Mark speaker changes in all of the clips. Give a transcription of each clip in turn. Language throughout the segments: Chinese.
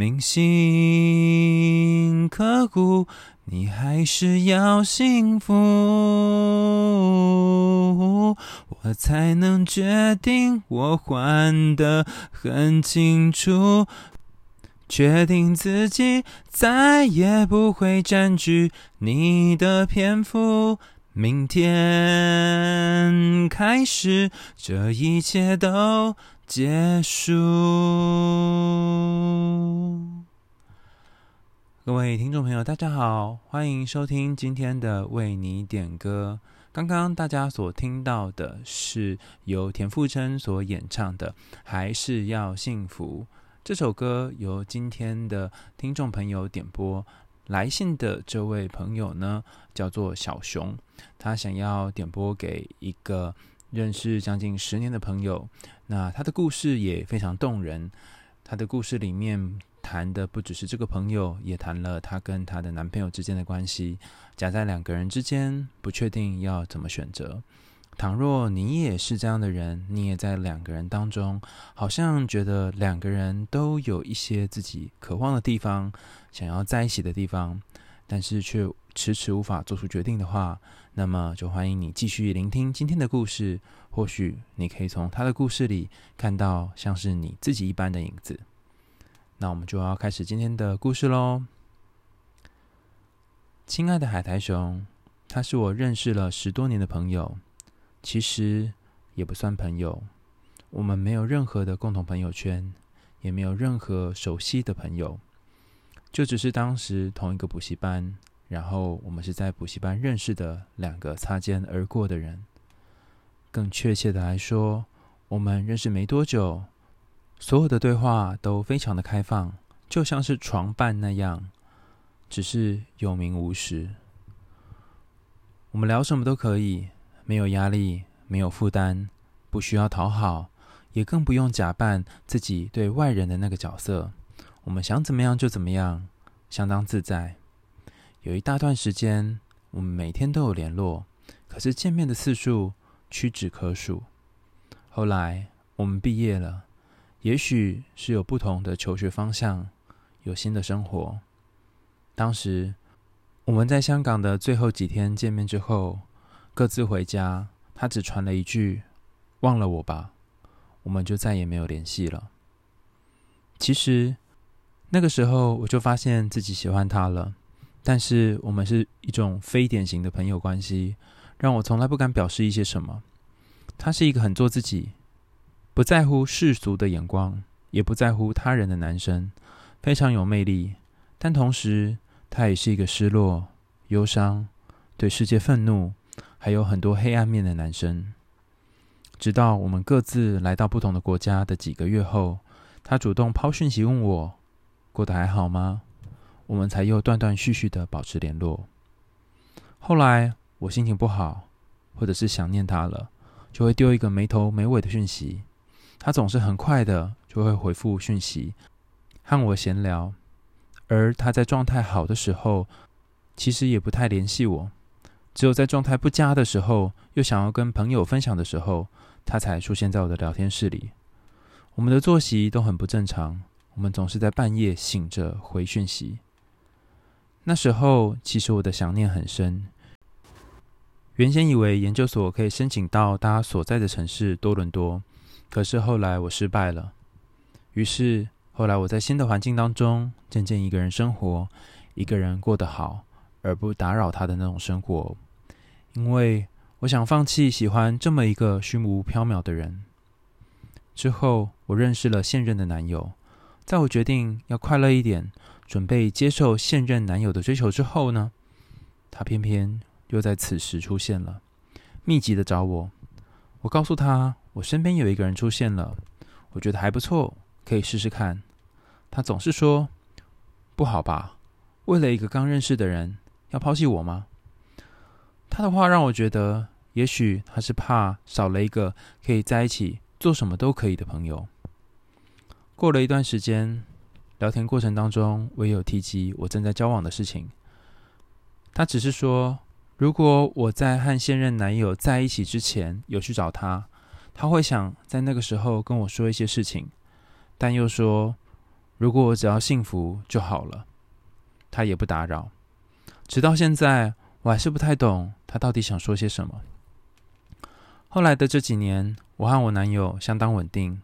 Speaker 1: 铭心刻骨。你还是要幸福，我才能决定。我还得很清楚，决定自己再也不会占据你的篇幅。明天开始，这一切都结束。各位听众朋友，大家好，欢迎收听今天的为你点歌。刚刚大家所听到的是由田馥甄所演唱的《还是要幸福》这首歌，由今天的听众朋友点播。来信的这位朋友呢，叫做小熊，他想要点播给一个认识将近十年的朋友。那他的故事也非常动人，他的故事里面。谈的不只是这个朋友，也谈了她跟她的男朋友之间的关系，夹在两个人之间，不确定要怎么选择。倘若你也是这样的人，你也在两个人当中，好像觉得两个人都有一些自己渴望的地方，想要在一起的地方，但是却迟迟无法做出决定的话，那么就欢迎你继续聆听今天的故事。或许你可以从他的故事里看到像是你自己一般的影子。那我们就要开始今天的故事喽。亲爱的海苔熊，他是我认识了十多年的朋友，其实也不算朋友。我们没有任何的共同朋友圈，也没有任何熟悉的朋友，就只是当时同一个补习班，然后我们是在补习班认识的两个擦肩而过的人。更确切的来说，我们认识没多久。所有的对话都非常的开放，就像是床伴那样，只是有名无实。我们聊什么都可以，没有压力，没有负担，不需要讨好，也更不用假扮自己对外人的那个角色。我们想怎么样就怎么样，相当自在。有一大段时间，我们每天都有联络，可是见面的次数屈指可数。后来我们毕业了。也许是有不同的求学方向，有新的生活。当时我们在香港的最后几天见面之后，各自回家。他只传了一句：“忘了我吧。”我们就再也没有联系了。其实那个时候我就发现自己喜欢他了，但是我们是一种非典型的朋友关系，让我从来不敢表示一些什么。他是一个很做自己。不在乎世俗的眼光，也不在乎他人的男生，非常有魅力。但同时，他也是一个失落、忧伤、对世界愤怒，还有很多黑暗面的男生。直到我们各自来到不同的国家的几个月后，他主动抛讯息问我过得还好吗？我们才又断断续续的保持联络。后来我心情不好，或者是想念他了，就会丢一个没头没尾的讯息。他总是很快的就会回复讯息，和我闲聊。而他在状态好的时候，其实也不太联系我。只有在状态不佳的时候，又想要跟朋友分享的时候，他才出现在我的聊天室里。我们的作息都很不正常，我们总是在半夜醒着回讯息。那时候，其实我的想念很深。原先以为研究所可以申请到他所在的城市多伦多。可是后来我失败了，于是后来我在新的环境当中渐渐一个人生活，一个人过得好，而不打扰他的那种生活，因为我想放弃喜欢这么一个虚无缥缈的人。之后我认识了现任的男友，在我决定要快乐一点，准备接受现任男友的追求之后呢，他偏偏又在此时出现了，密集的找我，我告诉他。我身边有一个人出现了，我觉得还不错，可以试试看。他总是说：“不好吧？为了一个刚认识的人，要抛弃我吗？”他的话让我觉得，也许他是怕少了一个可以在一起做什么都可以的朋友。过了一段时间，聊天过程当中，我有提及我正在交往的事情。他只是说，如果我在和现任男友在一起之前有去找他，他会想在那个时候跟我说一些事情，但又说，如果我只要幸福就好了，他也不打扰。直到现在，我还是不太懂他到底想说些什么。后来的这几年，我和我男友相当稳定。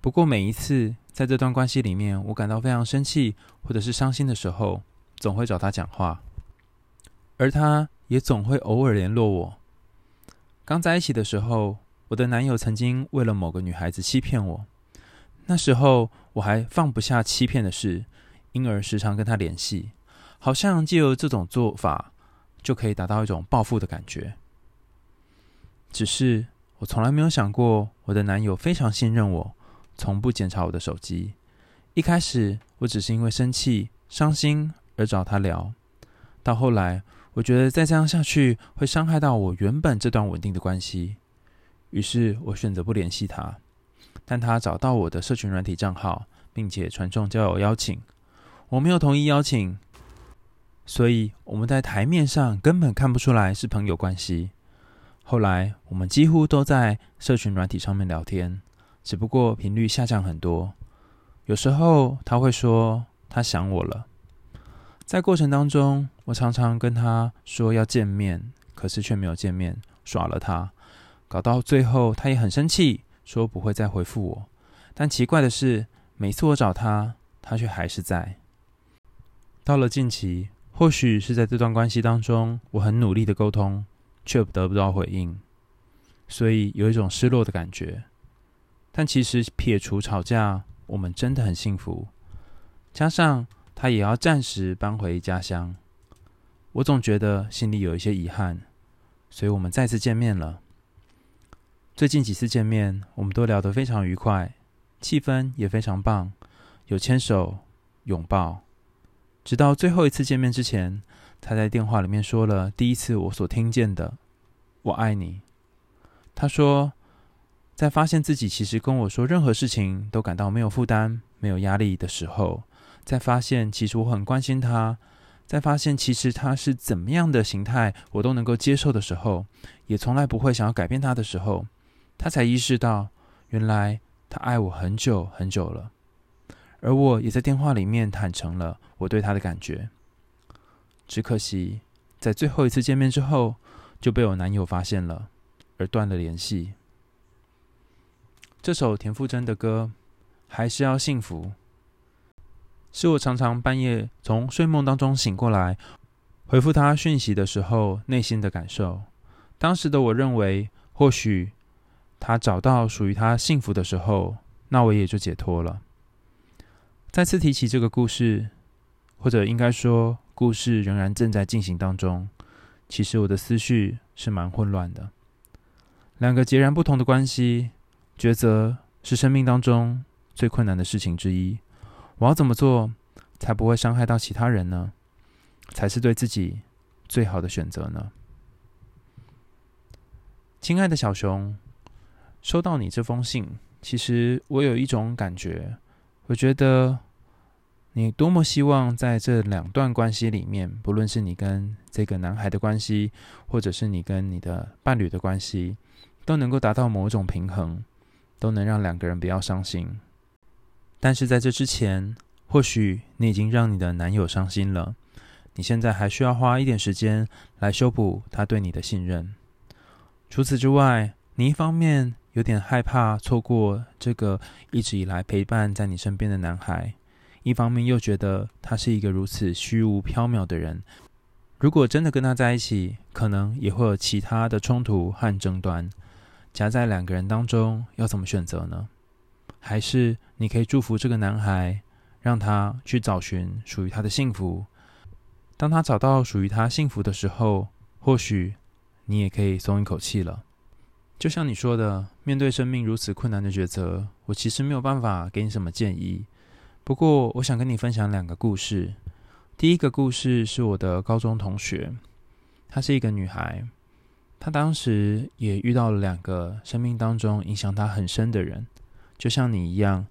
Speaker 1: 不过每一次在这段关系里面，我感到非常生气或者是伤心的时候，总会找他讲话，而他也总会偶尔联络我。刚在一起的时候，我的男友曾经为了某个女孩子欺骗我，那时候我还放不下欺骗的事，因而时常跟他联系，好像借由这种做法就可以达到一种报复的感觉。只是我从来没有想过，我的男友非常信任我，从不检查我的手机。一开始我只是因为生气、伤心而找他聊，到后来我觉得再这样下去会伤害到我原本这段稳定的关系，于是我选择不联系他。但他找到我的社群软体账号，并且传送交友邀请，我没有同意邀请，所以我们在台面上根本看不出来是朋友关系。后来，我们几乎都在社群软体上面聊天，只不过频率下降很多。有时候他会说他想我了，在过程当中，我常常跟他说要见面，可是却没有见面，耍了他，搞到最后他也很生气，说不会再回复我。但奇怪的是，每次我找他，他却还是在。到了近期，或许是在这段关系当中，我很努力的沟通。却得不到回应，所以有一种失落的感觉。但其实撇除吵架，我们真的很幸福。加上他也要暂时搬回家乡，我总觉得心里有一些遗憾，所以我们再次见面了。最近几次见面，我们都聊得非常愉快，气氛也非常棒，有牵手、拥抱。直到最后一次见面之前。他在电话里面说了第一次我所听见的“我爱你”。他说，在发现自己其实跟我说任何事情都感到没有负担、没有压力的时候，在发现其实我很关心他，在发现其实他是怎么样的形态我都能够接受的时候，也从来不会想要改变他的时候，他才意识到原来他爱我很久很久了。而我也在电话里面坦诚了我对他的感觉。只可惜，在最后一次见面之后，就被我男友发现了，而断了联系。这首田馥甄的歌《还是要幸福》，是我常常半夜从睡梦当中醒过来，回复他讯息的时候内心的感受。当时的我认为，或许他找到属于他幸福的时候，那我也就解脱了。再次提起这个故事，或者应该说，故事仍然正在进行当中。其实我的思绪是蛮混乱的。两个截然不同的关系，抉择是生命当中最困难的事情之一。我要怎么做才不会伤害到其他人呢？才是对自己最好的选择呢？亲爱的小熊，收到你这封信，其实我有一种感觉，我觉得。你多么希望在这两段关系里面，不论是你跟这个男孩的关系，或者是你跟你的伴侣的关系，都能够达到某种平衡，都能让两个人不要伤心。但是在这之前，或许你已经让你的男友伤心了，你现在还需要花一点时间来修补他对你的信任。除此之外，你一方面有点害怕错过这个一直以来陪伴在你身边的男孩。一方面又觉得他是一个如此虚无缥缈的人，如果真的跟他在一起，可能也会有其他的冲突和争端。夹在两个人当中，要怎么选择呢？还是你可以祝福这个男孩，让他去找寻属于他的幸福。当他找到属于他幸福的时候，或许你也可以松一口气了。就像你说的，面对生命如此困难的抉择，我其实没有办法给你什么建议。不过，我想跟你分享两个故事。第一个故事是我的高中同学，她是一个女孩，他当时也遇到了两个生命当中影响他很深的人，就像你一样，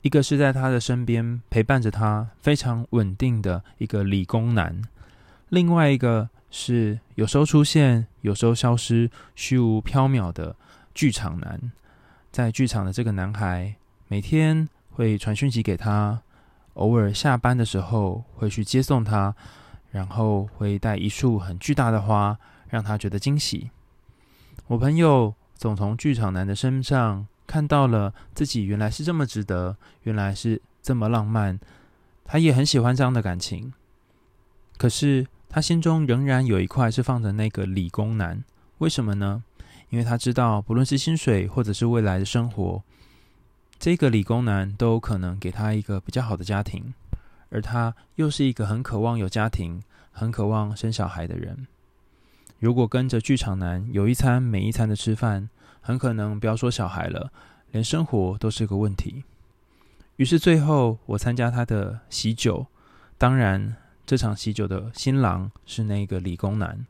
Speaker 1: 一个是在他的身边陪伴着他，非常稳定的一个理工男；另外一个是有时候出现，有时候消失，虚无缥缈的剧场男。在剧场的这个男孩，每天会传讯息给他，偶尔下班的时候会去接送他，然后会带一束很巨大的花，让他觉得惊喜。我朋友总从剧场男的身上。看到了自己原来是这么值得，原来是这么浪漫，他也很喜欢这样的感情。可是他心中仍然有一块是放着那个理工男，为什么呢？因为他知道，不论是薪水或者是未来的生活，这个理工男都有可能给他一个比较好的家庭，而他又是一个很渴望有家庭、很渴望生小孩的人。如果跟着剧场男有一餐没一餐的吃饭，很可能不要说小孩了，连生活都是个问题。于是最后，我参加他的喜酒。当然，这场喜酒的新郎是那个理工男。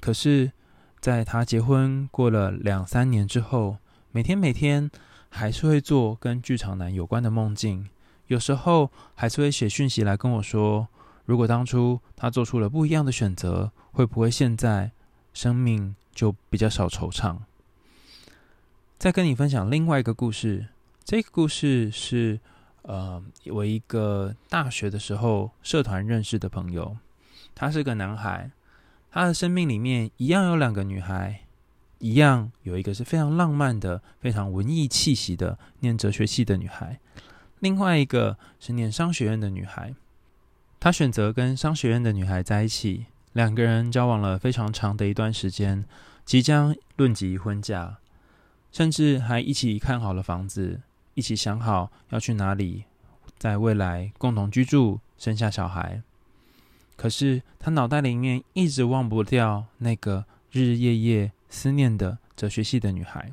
Speaker 1: 可是，在他结婚过了两三年之后，每天每天还是会做跟剧场男有关的梦境。有时候还是会写讯息来跟我说，如果当初他做出了不一样的选择，会不会现在生命就比较少惆怅？再跟你分享另外一个故事。这个故事是，呃，我一个大学的时候社团认识的朋友。他是个男孩，他的生命里面一样有两个女孩，一样有一个是非常浪漫的、非常文艺气息的念哲学系的女孩，另外一个是念商学院的女孩。他选择跟商学院的女孩在一起，两个人交往了非常长的一段时间，即将论及婚嫁。甚至还一起看好了房子，一起想好要去哪里，在未来共同居住、生下小孩。可是他脑袋里面一直忘不掉那个日日夜夜思念的哲学系的女孩。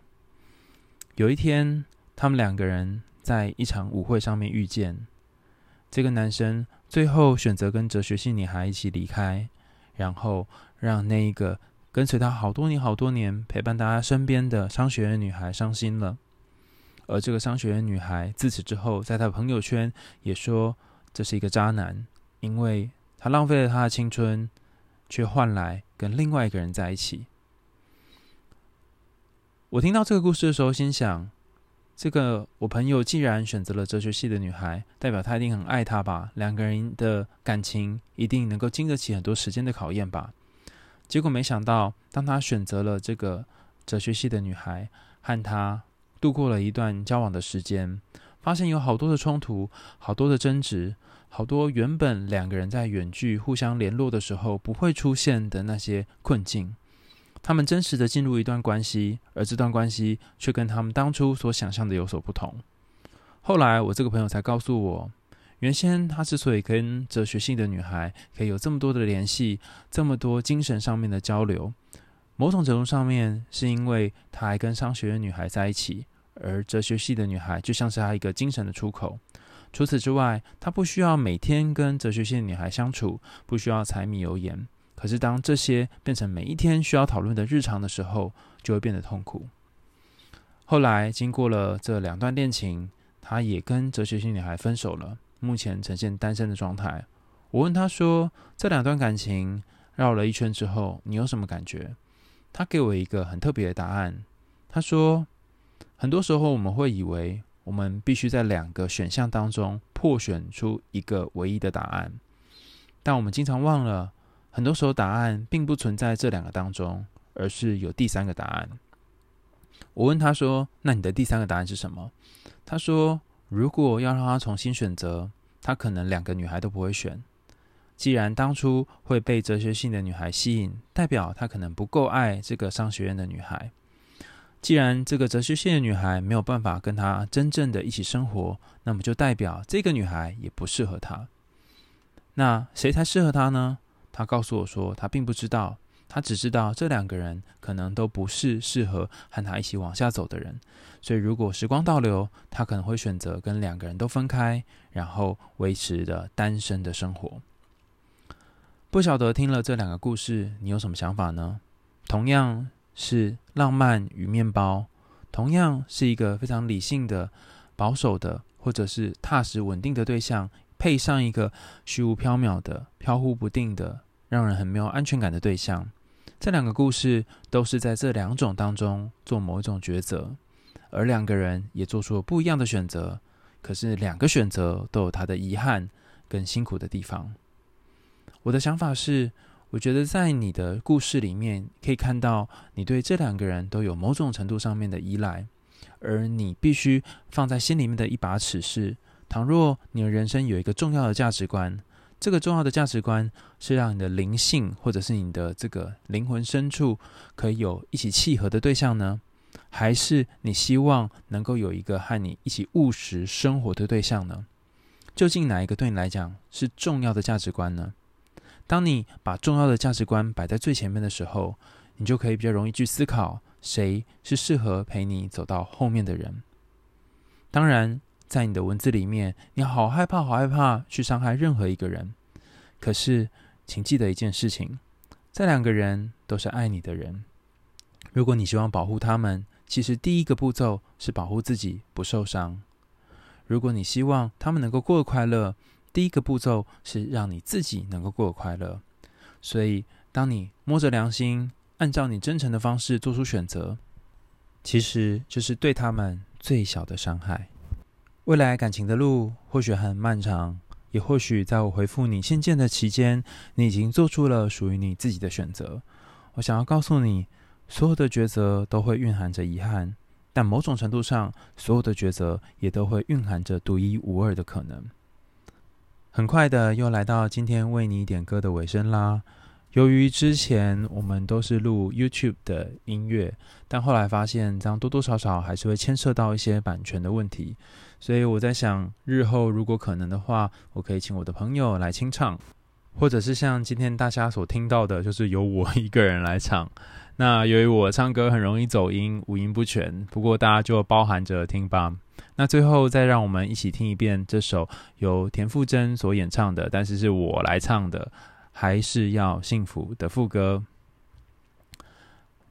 Speaker 1: 有一天，他们两个人在一场舞会上面遇见。这个男生最后选择跟哲学系女孩一起离开，然后让那一个。跟随他好多年、好多年，陪伴大家身边的商学院女孩伤心了。而这个商学院女孩自此之后，在他朋友圈也说这是一个渣男，因为他浪费了他的青春，却换来跟另外一个人在一起。我听到这个故事的时候，心想：这个我朋友既然选择了哲学系的女孩，代表他一定很爱她吧？两个人的感情一定能够经得起很多时间的考验吧？结果没想到，当他选择了这个哲学系的女孩，和她度过了一段交往的时间，发现有好多的冲突，好多的争执，好多原本两个人在远距互相联络的时候不会出现的那些困境。他们真实的进入一段关系，而这段关系却跟他们当初所想象的有所不同。后来，我这个朋友才告诉我。原先他之所以跟哲学系的女孩可以有这么多的联系，这么多精神上面的交流，某种程度上面是因为他还跟商学院女孩在一起，而哲学系的女孩就像是他一个精神的出口。除此之外，他不需要每天跟哲学系的女孩相处，不需要柴米油盐。可是当这些变成每一天需要讨论的日常的时候，就会变得痛苦。后来经过了这两段恋情，他也跟哲学系女孩分手了。目前呈现单身的状态。我问他说：“这两段感情绕了一圈之后，你有什么感觉？”他给我一个很特别的答案。他说：“很多时候我们会以为我们必须在两个选项当中破选出一个唯一的答案，但我们经常忘了，很多时候答案并不存在这两个当中，而是有第三个答案。”我问他说：“那你的第三个答案是什么？”他说。如果要让他重新选择，他可能两个女孩都不会选。既然当初会被哲学系的女孩吸引，代表他可能不够爱这个商学院的女孩。既然这个哲学系的女孩没有办法跟他真正的一起生活，那么就代表这个女孩也不适合他。那谁才适合他呢？他告诉我说，他并不知道。他只知道这两个人可能都不是适合和他一起往下走的人，所以如果时光倒流，他可能会选择跟两个人都分开，然后维持着单身的生活。不晓得听了这两个故事，你有什么想法呢？同样是浪漫与面包，同样是一个非常理性的、保守的，或者是踏实稳定的对象，配上一个虚无缥缈的、飘忽不定的、让人很没有安全感的对象。这两个故事都是在这两种当中做某一种抉择，而两个人也做出了不一样的选择。可是两个选择都有它的遗憾跟辛苦的地方。我的想法是，我觉得在你的故事里面可以看到，你对这两个人都有某种程度上面的依赖，而你必须放在心里面的一把尺是：倘若你的人生有一个重要的价值观。这个重要的价值观是让你的灵性，或者是你的这个灵魂深处，可以有一起契合的对象呢？还是你希望能够有一个和你一起务实生活的对象呢？究竟哪一个对你来讲是重要的价值观呢？当你把重要的价值观摆在最前面的时候，你就可以比较容易去思考，谁是适合陪你走到后面的人。当然。在你的文字里面，你好害怕，好害怕去伤害任何一个人。可是，请记得一件事情：这两个人都是爱你的人。如果你希望保护他们，其实第一个步骤是保护自己不受伤。如果你希望他们能够过得快乐，第一个步骤是让你自己能够过得快乐。所以，当你摸着良心，按照你真诚的方式做出选择，其实就是对他们最小的伤害。未来感情的路或许很漫长，也或许在我回复你信件的期间，你已经做出了属于你自己的选择。我想要告诉你，所有的抉择都会蕴含着遗憾，但某种程度上，所有的抉择也都会蕴含着独一无二的可能。很快的，又来到今天为你点歌的尾声啦。由于之前我们都是录 YouTube 的音乐，但后来发现这样多多少少还是会牵涉到一些版权的问题，所以我在想，日后如果可能的话，我可以请我的朋友来清唱，或者是像今天大家所听到的，就是由我一个人来唱。那由于我唱歌很容易走音，五音不全，不过大家就包含着听吧。那最后再让我们一起听一遍这首由田馥甄所演唱的，但是是我来唱的。还是要幸福的副歌，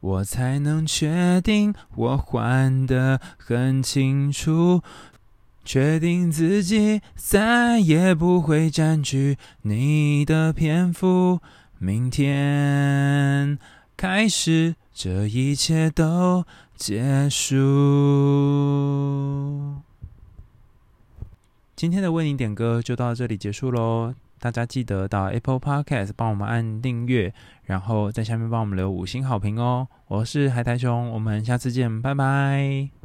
Speaker 1: 我才能确定，我还得很清楚，确定自己再也不会占据你的篇幅。明天开始，这一切都结束。今天的为你点歌就到这里结束喽。大家记得到 Apple Podcast 帮我们按订阅，然后在下面帮我们留五星好评哦。我是海苔熊，我们下次见，拜拜。